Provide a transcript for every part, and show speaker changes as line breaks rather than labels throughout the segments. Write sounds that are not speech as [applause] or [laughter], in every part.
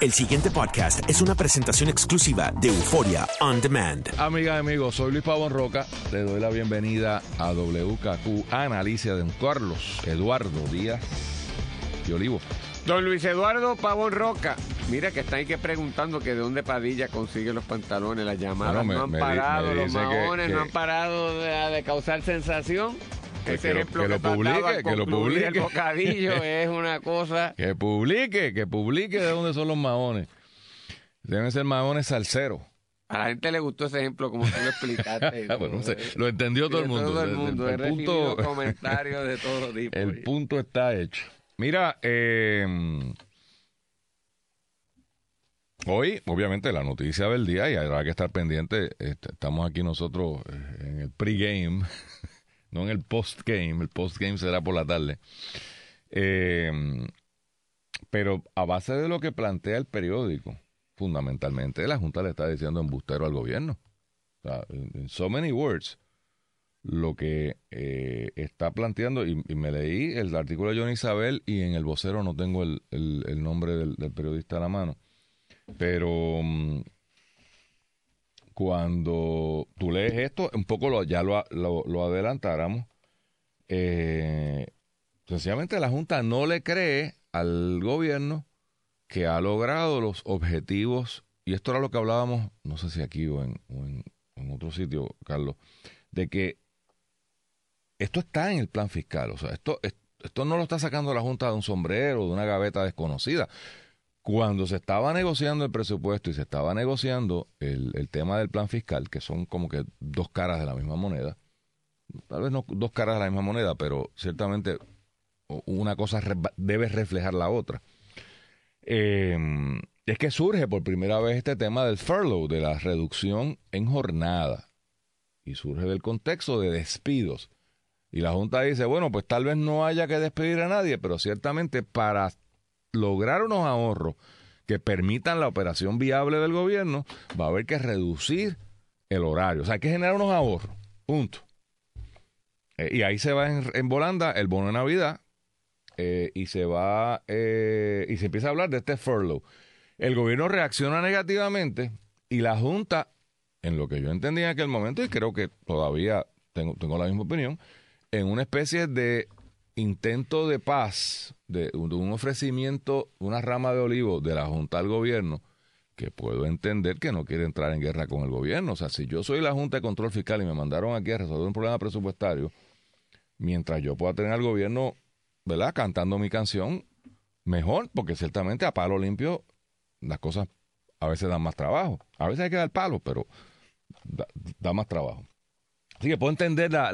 El siguiente podcast es una presentación exclusiva de Euforia On Demand.
Amigas y amigos, soy Luis Pavón Roca. Le doy la bienvenida a WKQ Analicia de don Carlos Eduardo Díaz y Olivo.
Don Luis Eduardo Pavón Roca. Mira que están ahí que preguntando que de dónde Padilla consigue los pantalones, las llamadas
Bueno, me-
no han
me
parado,
me
los
que-
maones
que-
no han parado de, de causar sensación.
Que lo-
ejemplo
que
que,
lo
trataba
publique, que lo publique.
El [laughs] bocadillo es una cosa. [laughs]
Que publique, que publique de dónde son los maones. Deben ser maones salseros.
A la gente le gustó ese ejemplo como tú lo explicaste. [laughs]
Bueno, sé, lo entendió todo el mundo.
Todo el
El-
mundo.
el
He recibido
punto-
comentarios de todo tipo.
El punto está hecho. Mira, eh, hoy, obviamente, la noticia del día, y habrá que estar pendiente, este, estamos aquí nosotros eh, en el pregame, no en el postgame, el postgame será por la tarde. Eh, pero a base de lo que plantea el periódico, fundamentalmente, la Junta le está diciendo embustero al gobierno. O sea, en so many words, lo que eh, está planteando, y, y me leí el artículo de John Isabel y en el vocero no tengo el, nombre del, del periodista a la mano, pero mm, cuando tú lees esto, un poco lo, ya lo, lo, lo adelantáramos, eh, sencillamente la Junta no le cree al gobierno que ha logrado los objetivos, y esto era lo que hablábamos, no sé si aquí o en, o otro sitio, Carlos, de que esto está en el plan fiscal. O sea, esto, es- esto no lo está sacando la Junta de un sombrero, de una gaveta desconocida. Cuando se estaba negociando el presupuesto y se estaba negociando el, tema del plan fiscal, que son como que dos caras de la misma moneda, tal vez no dos caras de la misma moneda, pero ciertamente una cosa debe reflejar la otra. Eh, es que surge por primera vez este tema del furlough, de la reducción en jornada y surge del contexto de despidos. Y la Junta dice, bueno, pues tal vez no haya que despedir a nadie, pero ciertamente para lograr unos ahorros que permitan la operación viable del gobierno, va a haber que reducir el horario. O sea, hay que generar unos ahorros. Punto. Eh, y ahí se va en, en volanda el bono de Navidad eh, y se va eh, y se empieza a hablar de este furlough. El gobierno reacciona negativamente y la Junta en lo que yo entendí en aquel momento, y creo que todavía tengo, tengo la misma opinión, en una especie de intento de paz, de, un- ofrecimiento, una rama de olivo de la Junta al gobierno, que puedo entender que no quiere entrar en guerra con el gobierno. O sea, si yo soy la Junta de Control Fiscal y me mandaron aquí a resolver un problema presupuestario, mientras yo pueda tener al gobierno, ¿verdad?, cantando mi canción, mejor, porque ciertamente a palo limpio las cosas a veces dan más trabajo. A veces hay que dar palo, pero da más trabajo. Así que puedo entender la-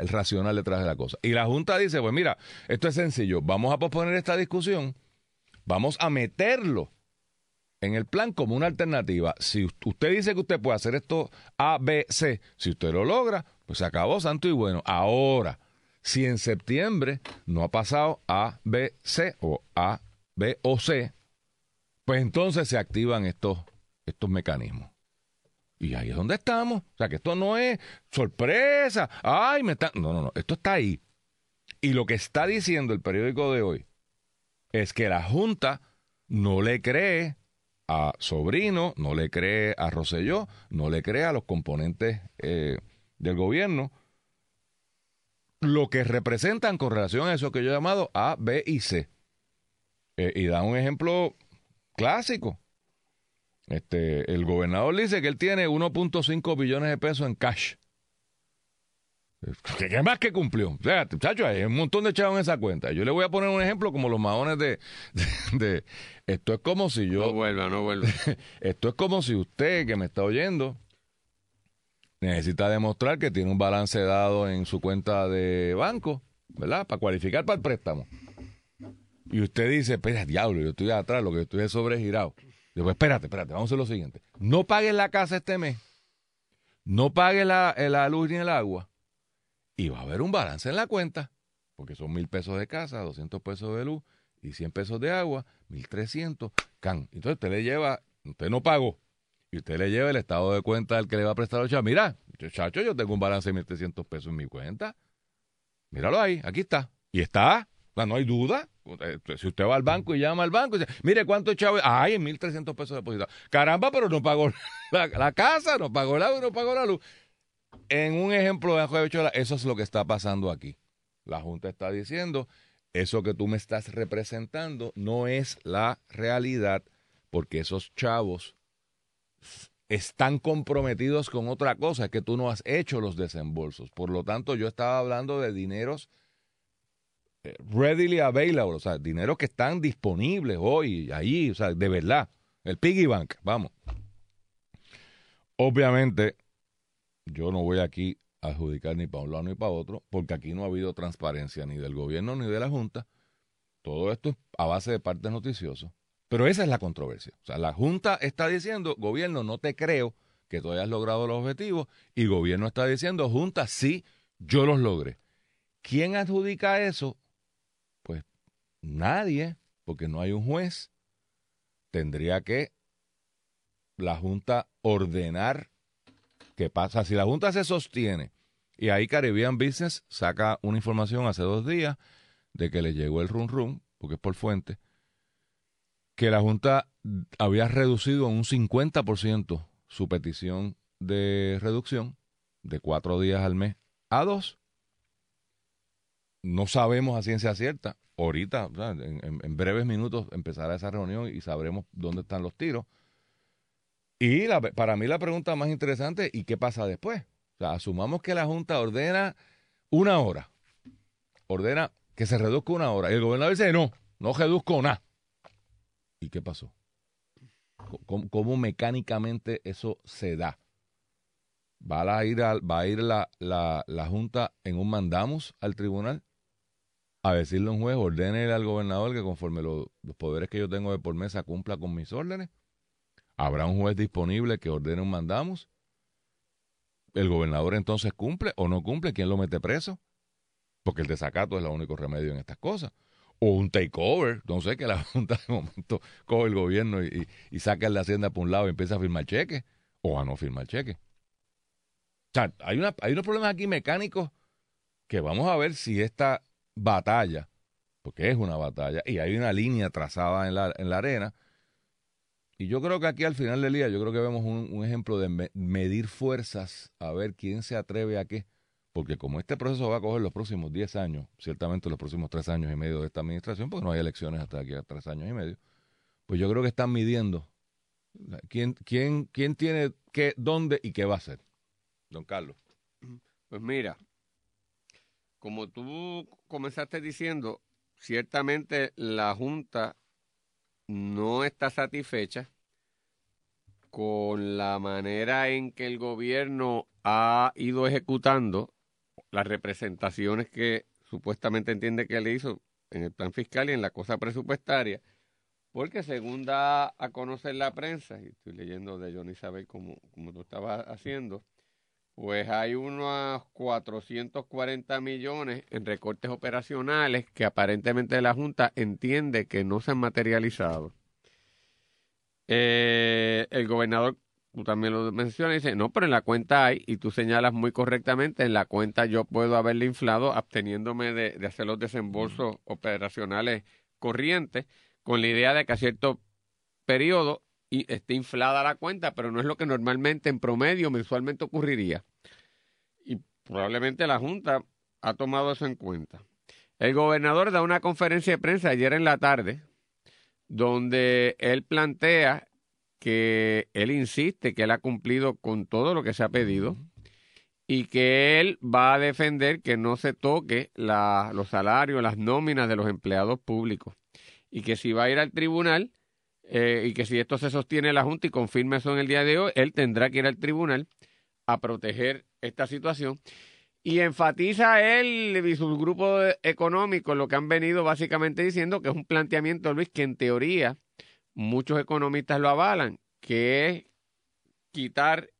el racional detrás de la cosa. Y la Junta dice, pues mira, esto es sencillo, vamos a posponer esta discusión, vamos a meterlo en el plan como una alternativa. Si usted dice que usted puede hacer esto A, B, C, si usted lo logra, pues se acabó, santo y bueno. Ahora, si en septiembre no ha pasado A, B, C o A, B o C, pues entonces se activan estos, estos mecanismos. Y ahí es donde estamos. O sea, que esto no es sorpresa. Ay, me están... No, no, no. Esto está ahí. Y lo que está diciendo el periódico de hoy es que la Junta no le cree a Sobrino, no le cree a Roselló, no le cree a los componentes eh, del gobierno lo que representan con relación a eso que yo he llamado A, B y C. Eh, y da un ejemplo clásico. Este, el gobernador dice que él tiene 1.5 billones de pesos en cash. ¿Qué, más que cumplió? O sea, muchachos, hay un montón de chavos en esa cuenta. Yo le voy a poner un ejemplo como los maones de, de- de- esto es como si yo
No vuelva, no vuelva. [laughs]
esto es como si usted que me está oyendo necesita demostrar que tiene un balance dado en su cuenta de banco, ¿verdad? Para cualificar para el préstamo. Y usted dice, espera, diablo, yo estoy atrás, lo que estoy es sobregirado. Digo, espérate, espérate, vamos a hacer lo siguiente. No pagues la casa este mes, no pagues la, la luz ni el agua, y va a haber un balance en la cuenta, porque son mil pesos de casa, 200 pesos de luz y 100 pesos de agua, 1300, can. Entonces usted le lleva, usted no pagó, y usted le lleva el estado de cuenta al que le va a prestar chavos. Mira, chacho, yo tengo un balance de 1300 pesos en mi cuenta. Míralo ahí, aquí está. Y está No hay duda. Eh, Si usted va al banco y llama al banco y dice, mire cuánto chavo, ay, en 1.300 pesos depositados. Caramba, pero no pagó [laughs] la, casa, no pagó el agua, no pagó la luz. En un ejemplo de eso es lo que está pasando aquí. La Junta está diciendo, eso que tú me estás representando no es la realidad, porque esos chavos están comprometidos con otra cosa, que tú no has hecho los desembolsos. Por lo tanto, yo estaba hablando de dineros readily available, o sea, dineros que están disponibles hoy, ahí, o sea, de verdad. El piggy bank, vamos. Obviamente, yo no voy aquí a adjudicar ni para un lado ni para otro, porque aquí no ha habido transparencia ni del gobierno ni de la Junta. Todo esto es a base de partes noticiosos. Pero esa es la controversia. O sea, la Junta está diciendo, gobierno, no te creo que tú hayas logrado los objetivos, y gobierno está diciendo, Junta, sí, yo los logré. ¿Quién adjudica eso? Nadie, porque no hay un juez. Tendría que la Junta ordenar qué pasa. Si la Junta se sostiene, y ahí Caribbean Business saca una información hace dos días de que le llegó el run run, porque es por fuente, que la Junta había reducido en un 50% su petición de reducción de cuatro días al mes a dos. No sabemos a ciencia cierta. Ahorita, en, en, breves minutos, empezará esa reunión y sabremos dónde están los tiros. Y para mí la pregunta más interesante, ¿y qué pasa después? O sea, asumamos que la Junta ordena una hora. Ordena que se reduzca una hora. Y el gobernador dice, no, no reduzco nada. ¿Y qué pasó? ¿Cómo, mecánicamente eso se da? ¿Va a ir, a, la, la, la, Junta en un mandamos al tribunal a decirle a un juez, ordene al gobernador que conforme lo, los poderes que yo tengo de por mesa cumpla con mis órdenes? ¿Habrá un juez disponible que ordene un mandamos? ¿El gobernador entonces cumple o no cumple? ¿Quién lo mete preso? Porque el desacato es el único remedio en estas cosas o un takeover, no sé, que la [laughs] Junta de momento coge el gobierno y, saca la hacienda por un lado y empieza a firmar cheques, o a no firmar cheques. O sea, hay, hay unos problemas aquí mecánicos que vamos a ver si esta batalla, porque es una batalla, y hay una línea trazada en la, en la arena, y yo creo que aquí al final del día, yo creo que vemos un, ejemplo de me, medir fuerzas, a ver quién se atreve a qué porque como este proceso va a coger los próximos 10 años, ciertamente los próximos 3 años y medio de esta administración, porque no hay elecciones hasta aquí a 3 años y medio, pues yo creo que están midiendo quién, quién, quién tiene qué, dónde y qué va a hacer. Don Carlos.
Pues mira, como tú comenzaste diciendo, ciertamente la Junta no está satisfecha con la manera en que el gobierno ha ido ejecutando las representaciones que supuestamente entiende que le hizo en el plan fiscal y en la cosa presupuestaria, porque según da a conocer la prensa, y estoy leyendo de Johnny Isabel como, como tú estabas haciendo, pues hay unos 440 millones en recortes operacionales que aparentemente la Junta entiende que no se han materializado. Eh, el gobernador tú también lo mencionas, dice, no, pero en la cuenta hay, y tú señalas muy correctamente, en la cuenta yo puedo haberle inflado absteniéndome de, de hacer los desembolsos operacionales corrientes, con la idea de que a cierto periodo y esté inflada la cuenta, pero no es lo que normalmente en promedio mensualmente ocurriría. Y probablemente la Junta ha tomado eso en cuenta. El gobernador da una conferencia de prensa ayer en la tarde, donde él plantea que él insiste que él ha cumplido con todo lo que se ha pedido y que él va a defender que no se toque la, los salarios, las nóminas de los empleados públicos y que si va a ir al tribunal eh, y que si esto se sostiene la Junta y confirma eso en el día de hoy, él tendrá que ir al tribunal a proteger esta situación. Y enfatiza él y su grupo económico lo que han venido básicamente diciendo que es un planteamiento, Luis, que en teoría muchos economistas lo avalan, que es quitar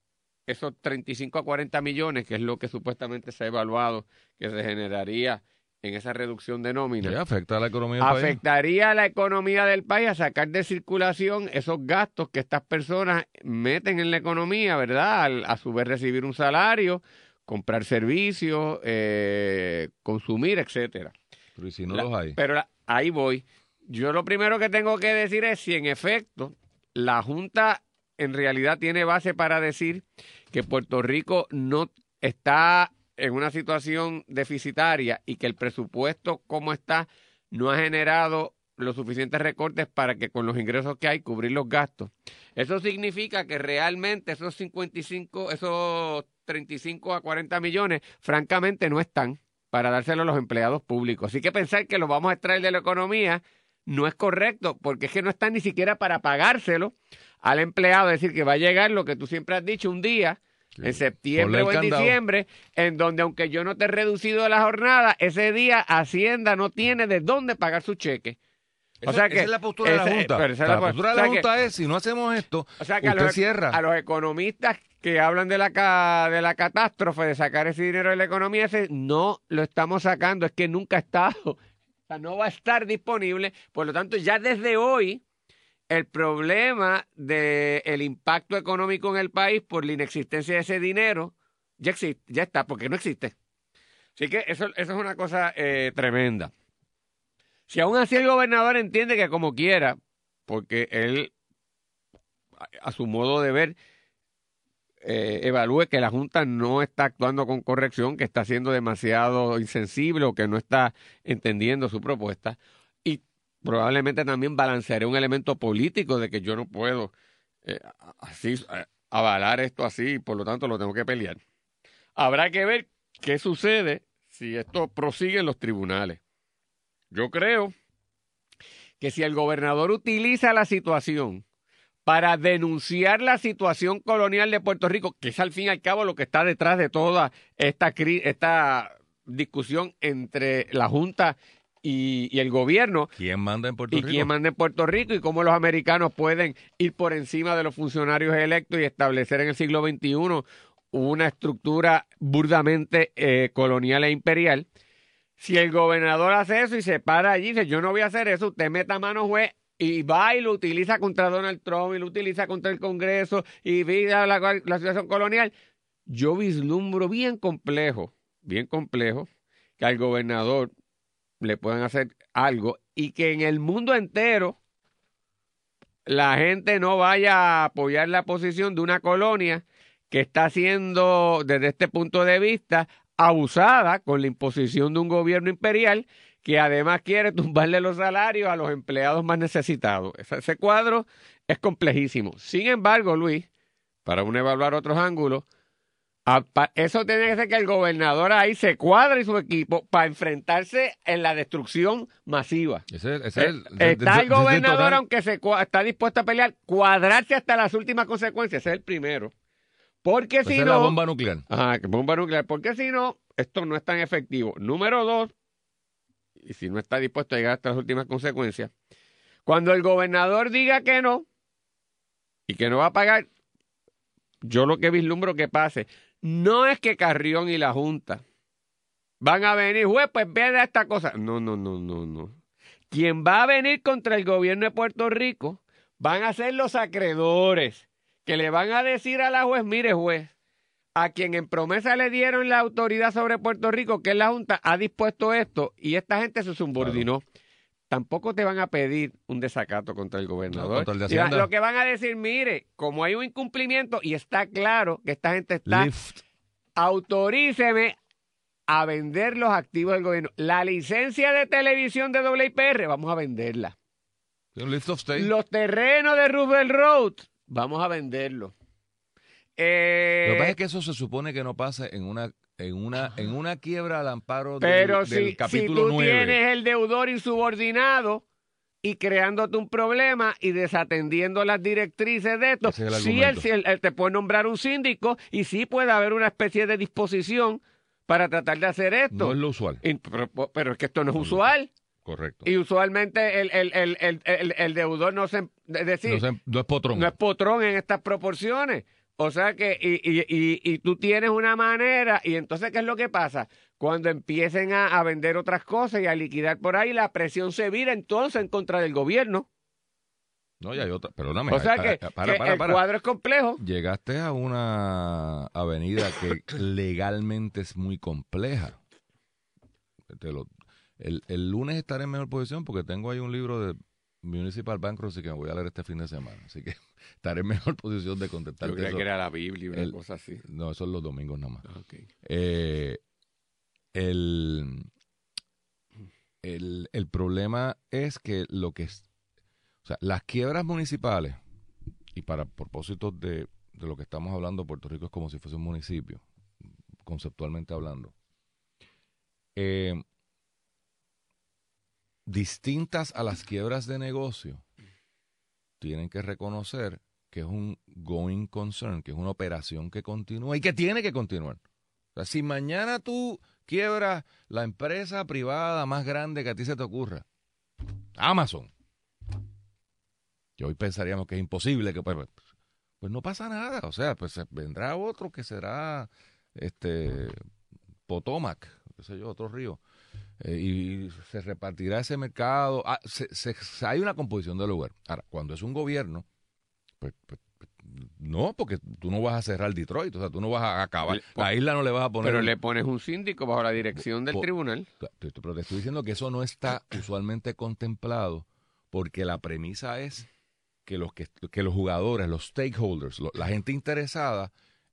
esos 35 a 40 millones, que es lo que supuestamente se ha evaluado que se generaría en esa reducción de nómina.
Sí, afecta a la economía del
afectaría
país.
a la economía del país a sacar de circulación esos gastos que estas personas meten en la economía, ¿verdad? Al, a su vez recibir un salario, comprar servicios, eh, consumir, etcétera.
Pero ¿y si no
La-
los hay?
Pero la- ahí voy. Yo lo primero que tengo que decir es si en efecto la Junta en realidad tiene base para decir que Puerto Rico no está en una situación deficitaria y que el presupuesto como está no ha generado los suficientes recortes para que con los ingresos que hay cubrir los gastos. Eso significa que realmente esos 55, esos 35 a 40 millones, francamente no están para dárselo a los empleados públicos. Así que pensar que lo vamos a extraer de la economía no es correcto, porque es que no están ni siquiera para pagárselo al empleado, es decir, que va a llegar lo que tú siempre has dicho un día, en septiembre o en
candado.
diciembre, en donde aunque yo no te he reducido la jornada, ese día Hacienda no tiene de dónde pagar su cheque. O sea que
esa es la postura de la Junta.
pero esa es
la,
la po-
postura de
o
la
sea que-
Junta es, si no hacemos esto,
O sea que a los,
cierra.
a los economistas que hablan de la, de la catástrofe, de sacar ese dinero de la economía, ese no lo estamos sacando, es que nunca ha estado, o sea, no va a estar disponible. Por lo tanto, ya desde hoy, el problema del impacto económico en el país por la inexistencia de ese dinero ya existe, ya está, porque no existe. Así que eso, eso es una cosa eh, tremenda. Si aún así el gobernador entiende que como quiera, porque él a- a su modo de ver, eh, evalúe que la Junta no está actuando con corrección, que está siendo demasiado insensible o que no está entendiendo su propuesta. Probablemente también balancearé un elemento político de que yo no puedo eh, así eh, avalar esto así y por lo tanto lo tengo que pelear. Habrá que ver qué sucede si esto prosigue en los tribunales. Yo creo que si el gobernador utiliza la situación para denunciar la situación colonial de Puerto Rico, que es al fin y al cabo lo que está detrás de toda esta, esta discusión entre la Junta y, y el gobierno,
¿Quién manda en Puerto
y
Rico?
quién manda en Puerto Rico y cómo los americanos pueden ir por encima de los funcionarios electos y establecer en el siglo XXI una estructura burdamente eh, colonial e imperial. Si el gobernador hace eso y se para allí y dice, yo no voy a hacer eso, usted meta mano juez y va y lo utiliza contra Donald Trump y lo utiliza contra el Congreso y viva la, la situación colonial, yo vislumbro bien complejo, bien complejo, que al gobernador le puedan hacer algo y que en el mundo entero la gente no vaya a apoyar la posición de una colonia que está siendo, desde este punto de vista, abusada con la imposición de un gobierno imperial que además quiere tumbarle los salarios a los empleados más necesitados. Ese, cuadro es complejísimo. Sin embargo, Luis, para uno evaluar otros ángulos, eso tiene que ser que el gobernador ahí se cuadre y su equipo para enfrentarse en la destrucción masiva.
Ese, ese es el-
Eh, está el
de-
gobernador, aunque se está dispuesto a pelear, cuadrarse hasta las últimas consecuencias. Ese es el primero. Porque
esa
si no.
la bomba nuclear.
Que bomba nuclear. Porque si no, esto no es tan efectivo. Número dos, y si no está dispuesto a llegar hasta las últimas consecuencias, cuando el gobernador diga que no y que no va a pagar, yo lo que vislumbro que pase, no es que Carrión y la Junta van a venir, juez, pues vea esta cosa. No, no, no, no, no. Quien va a venir contra el gobierno de Puerto Rico van a ser los acreedores que le van a decir a la juez, mire juez, a quien en promesa le dieron la autoridad sobre Puerto Rico, que es la Junta, ha dispuesto esto y esta gente se subordinó. Tampoco te van a pedir un desacato contra el gobernador.
No, contra el
lo que van a decir, mire, como hay un incumplimiento y está claro que esta gente está,
Lift.
autoríceme a vender los activos del gobierno. La licencia de televisión de WIPR, vamos a venderla. Los terrenos de Roosevelt Road, vamos a venderlos. Eh,
Lo que pasa es que eso se supone que no pasa en una en una en una quiebra al amparo del,
pero
del
si, si
capítulo
tú
9.
tienes el deudor insubordinado y creándote un problema y desatendiendo las directrices de esto,
es
sí él, sí él- él te puede nombrar un síndico y sí puede haber una especie de disposición para tratar de hacer esto.
No es lo usual.
Y- pero, pero es que esto no es usual.
Correcto.
Y usualmente el, el, el, el, deudor no se... Es decir,
no, sé, no es potrón.
no es potrón en estas proporciones. O sea que, y, y, y, y tú tienes una manera, y entonces, ¿qué es lo que pasa? Cuando empiecen a, a vender otras cosas y a liquidar por ahí, la presión se vira entonces en contra del gobierno.
No, ya hay otra. Perdóname.
O sea que,
para,
que
para,
el cuadro es complejo.
Llegaste a una avenida que [coughs] legalmente es muy compleja. Te lo- el, el lunes estaré en mejor posición porque tengo ahí un libro de Municipal Bankruptcy que me voy a leer este fin de semana. Así que [laughs] estaré en mejor posición de contestar.
Yo creía que era la Biblia y una
El-
cosa así.
No, eso es los domingos nada más.
Ah, ok.
Eh, el, el, el problema es que lo que es, o sea, las quiebras municipales, y para propósitos de, de lo que estamos hablando, Puerto Rico es como si fuese un municipio, conceptualmente hablando. Eh, distintas a las quiebras de negocio, tienen que reconocer que es un going concern, que es una operación que continúa y que tiene que continuar. Si mañana tú quiebras la empresa privada más grande que a ti se te ocurra, Amazon, que hoy pensaríamos que es imposible, que pues, pues no pasa nada. O sea, pues vendrá otro que será este Potomac, qué sé yo, otro río. eh, y se repartirá ese mercado. Ah, se- se- se- hay una composición del lugar. Ahora, cuando es un gobierno, pues, pues, pues, no, porque tú no vas a cerrar Detroit, o sea, tú no vas a acabar. La isla no le vas a poner.
Pero le pones un síndico bajo la dirección del tribunal.
Pero te estoy diciendo que eso no está usualmente contemplado porque la premisa es que los, que, que los jugadores, los stakeholders, lo- la gente interesada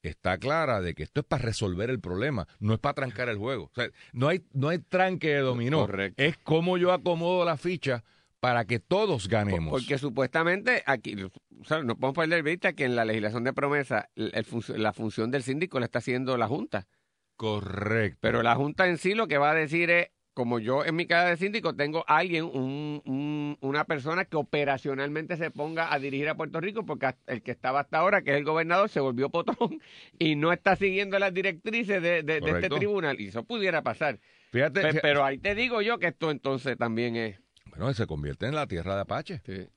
está clara de que esto es para resolver el problema, no es para trancar el juego. O sea, no hay, no hay tranque de dominó.
Correcto.
Es como yo acomodo la ficha para que todos ganemos.
Porque supuestamente aquí, o sea, no podemos perder vista que en la legislación de promesa el- la función del síndico la está haciendo la Junta.
Correcto.
Pero la Junta en sí lo que va a decir es, como yo en mi casa de síndico tengo alguien, un, un- una persona que operacionalmente se ponga a dirigir a Puerto Rico, porque el que estaba hasta ahora, que es el gobernador, se volvió potrón [laughs] y no está siguiendo las directrices de, de- de este tribunal. Y eso pudiera pasar.
Fíjate,
pero ahí te digo yo que esto entonces también es...
bueno, se convierte en la tierra de Apache.
sí.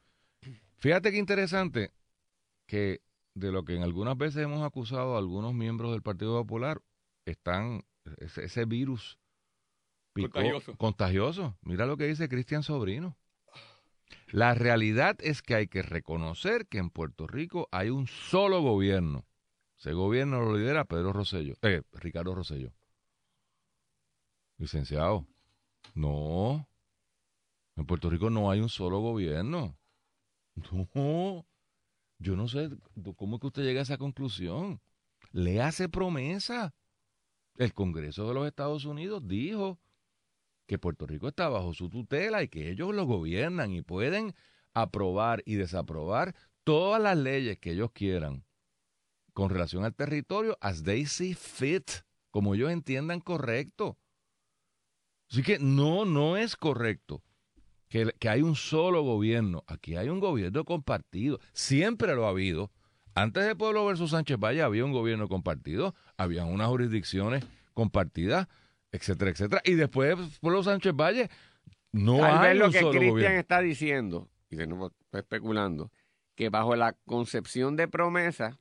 Fíjate qué interesante que de lo que en algunas veces hemos acusado a algunos miembros del Partido Popular, están ese, ese virus picó-
Contagioso.
contagioso. Mira lo que dice Cristian Sobrino. La realidad es que hay que reconocer que en Puerto Rico hay un solo gobierno. Ese gobierno lo lidera Pedro Rosselló, eh, Ricardo Rosselló. Licenciado, no. En Puerto Rico no hay un solo gobierno. No, yo no sé cómo es que usted llega a esa conclusión. Le hace promesa. El Congreso de los Estados Unidos dijo que Puerto Rico está bajo su tutela y que ellos lo gobiernan y pueden aprobar y desaprobar todas las leyes que ellos quieran con relación al territorio as they see fit, como ellos entiendan correcto. Así que no, no es correcto que, que hay un solo gobierno. Aquí hay un gobierno compartido. Siempre lo ha habido. Antes de Pueblo versus Sánchez Valle había un gobierno compartido, había unas jurisdicciones compartidas, etcétera, etcétera. Y después de Pueblo Sánchez Valle no
Tal
hay
vez lo
un
que Cristian
gobierno.
está diciendo, y de nuevo estoy especulando, que bajo la concepción de promesa,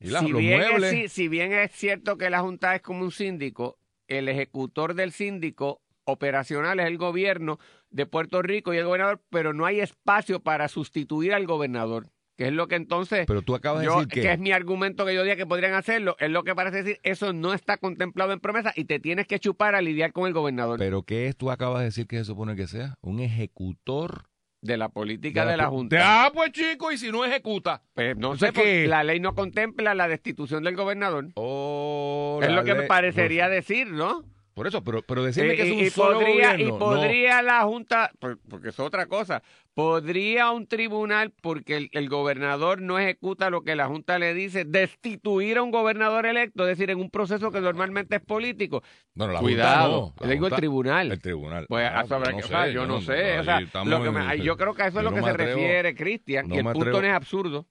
Y la-
si,
los
bien
muebles.
es, si bien es cierto que la Junta es como un síndico, el ejecutor del síndico operacional es el gobierno de Puerto Rico y el gobernador, pero no hay espacio para sustituir al gobernador, que es lo que entonces
Pero tú acabas de decir
que
que
es mi argumento que yo diría que podrían hacerlo, es lo que parece decir, eso no está contemplado en promesa y te tienes que chupar a lidiar con el gobernador
Pero ¿qué es tú acabas de decir que se supone que sea? Un ejecutor
de la política de la Junta.
Ah, pues chico, y si no ejecuta.
Pues no
sea
sé,
que-
la ley no contempla la destitución del gobernador.
Oh,
es lo que me
ley-
parecería decir, ¿no?
Por eso, pero, pero decirme
Eh,
que es un
y,
solo
podría,
gobierno.
y
no.
podría la Junta, por- porque es otra cosa, podría un tribunal, porque el, el gobernador no ejecuta lo que la Junta le dice, destituir a un gobernador electo, es decir, en un proceso que normalmente es político.
Bueno, la
Cuidado,
Junta no, la
digo el tribunal.
El tribunal.
Pues
Ah, no
que- o sea,
sé,
yo no, sé,
ahí
o sea,
estamos
lo que
en-
me- yo creo que a eso es lo que se
atrevo-
refiere Cristian,
no
y el punto no es absurdo.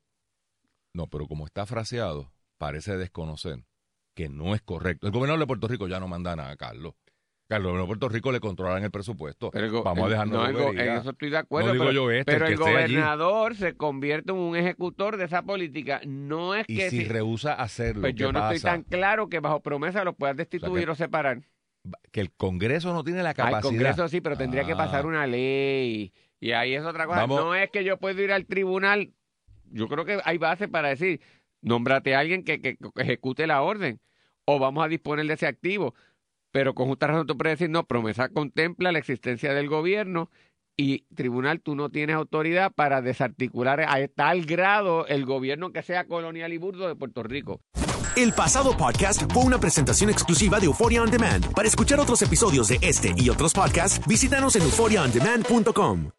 No, pero como está fraseado, parece desconocer que no es correcto. El gobernador de Puerto Rico ya no manda nada, Carlos. Carlos, el de Puerto Rico le controlan el presupuesto.
Pero el
Vamos a
el-
dejarnos
no,
de
el en eso estoy de acuerdo.
No digo
pero,
yo este,
pero
el
el gobernador se convierte en un ejecutor de esa política. No es
Y
que
si
si-
rehúsa hacerlo,
pues
¿qué
yo no estoy tan claro que bajo promesa lo puedas destituir o separar.
Que el Congreso no tiene la capacidad.
Congreso sí, pero tendría que
Ah.
pasar una ley. Y ahí es otra cosa.
Vamos.
No es que yo puedo ir al tribunal. Yo creo que hay base para decir, nómbrate a alguien que, que- que ejecute la orden. O vamos a disponer de ese activo. pero con justa razón tú puedes decir, no, promesa contempla la existencia del gobierno y tribunal, tú no tienes autoridad para desarticular a tal grado el gobierno que sea colonial y burdo de Puerto Rico.
El pasado podcast fue una presentación exclusiva de Euphoria On Demand. Para escuchar otros episodios de este y otros podcasts, visítanos en euphoriaondemand.com.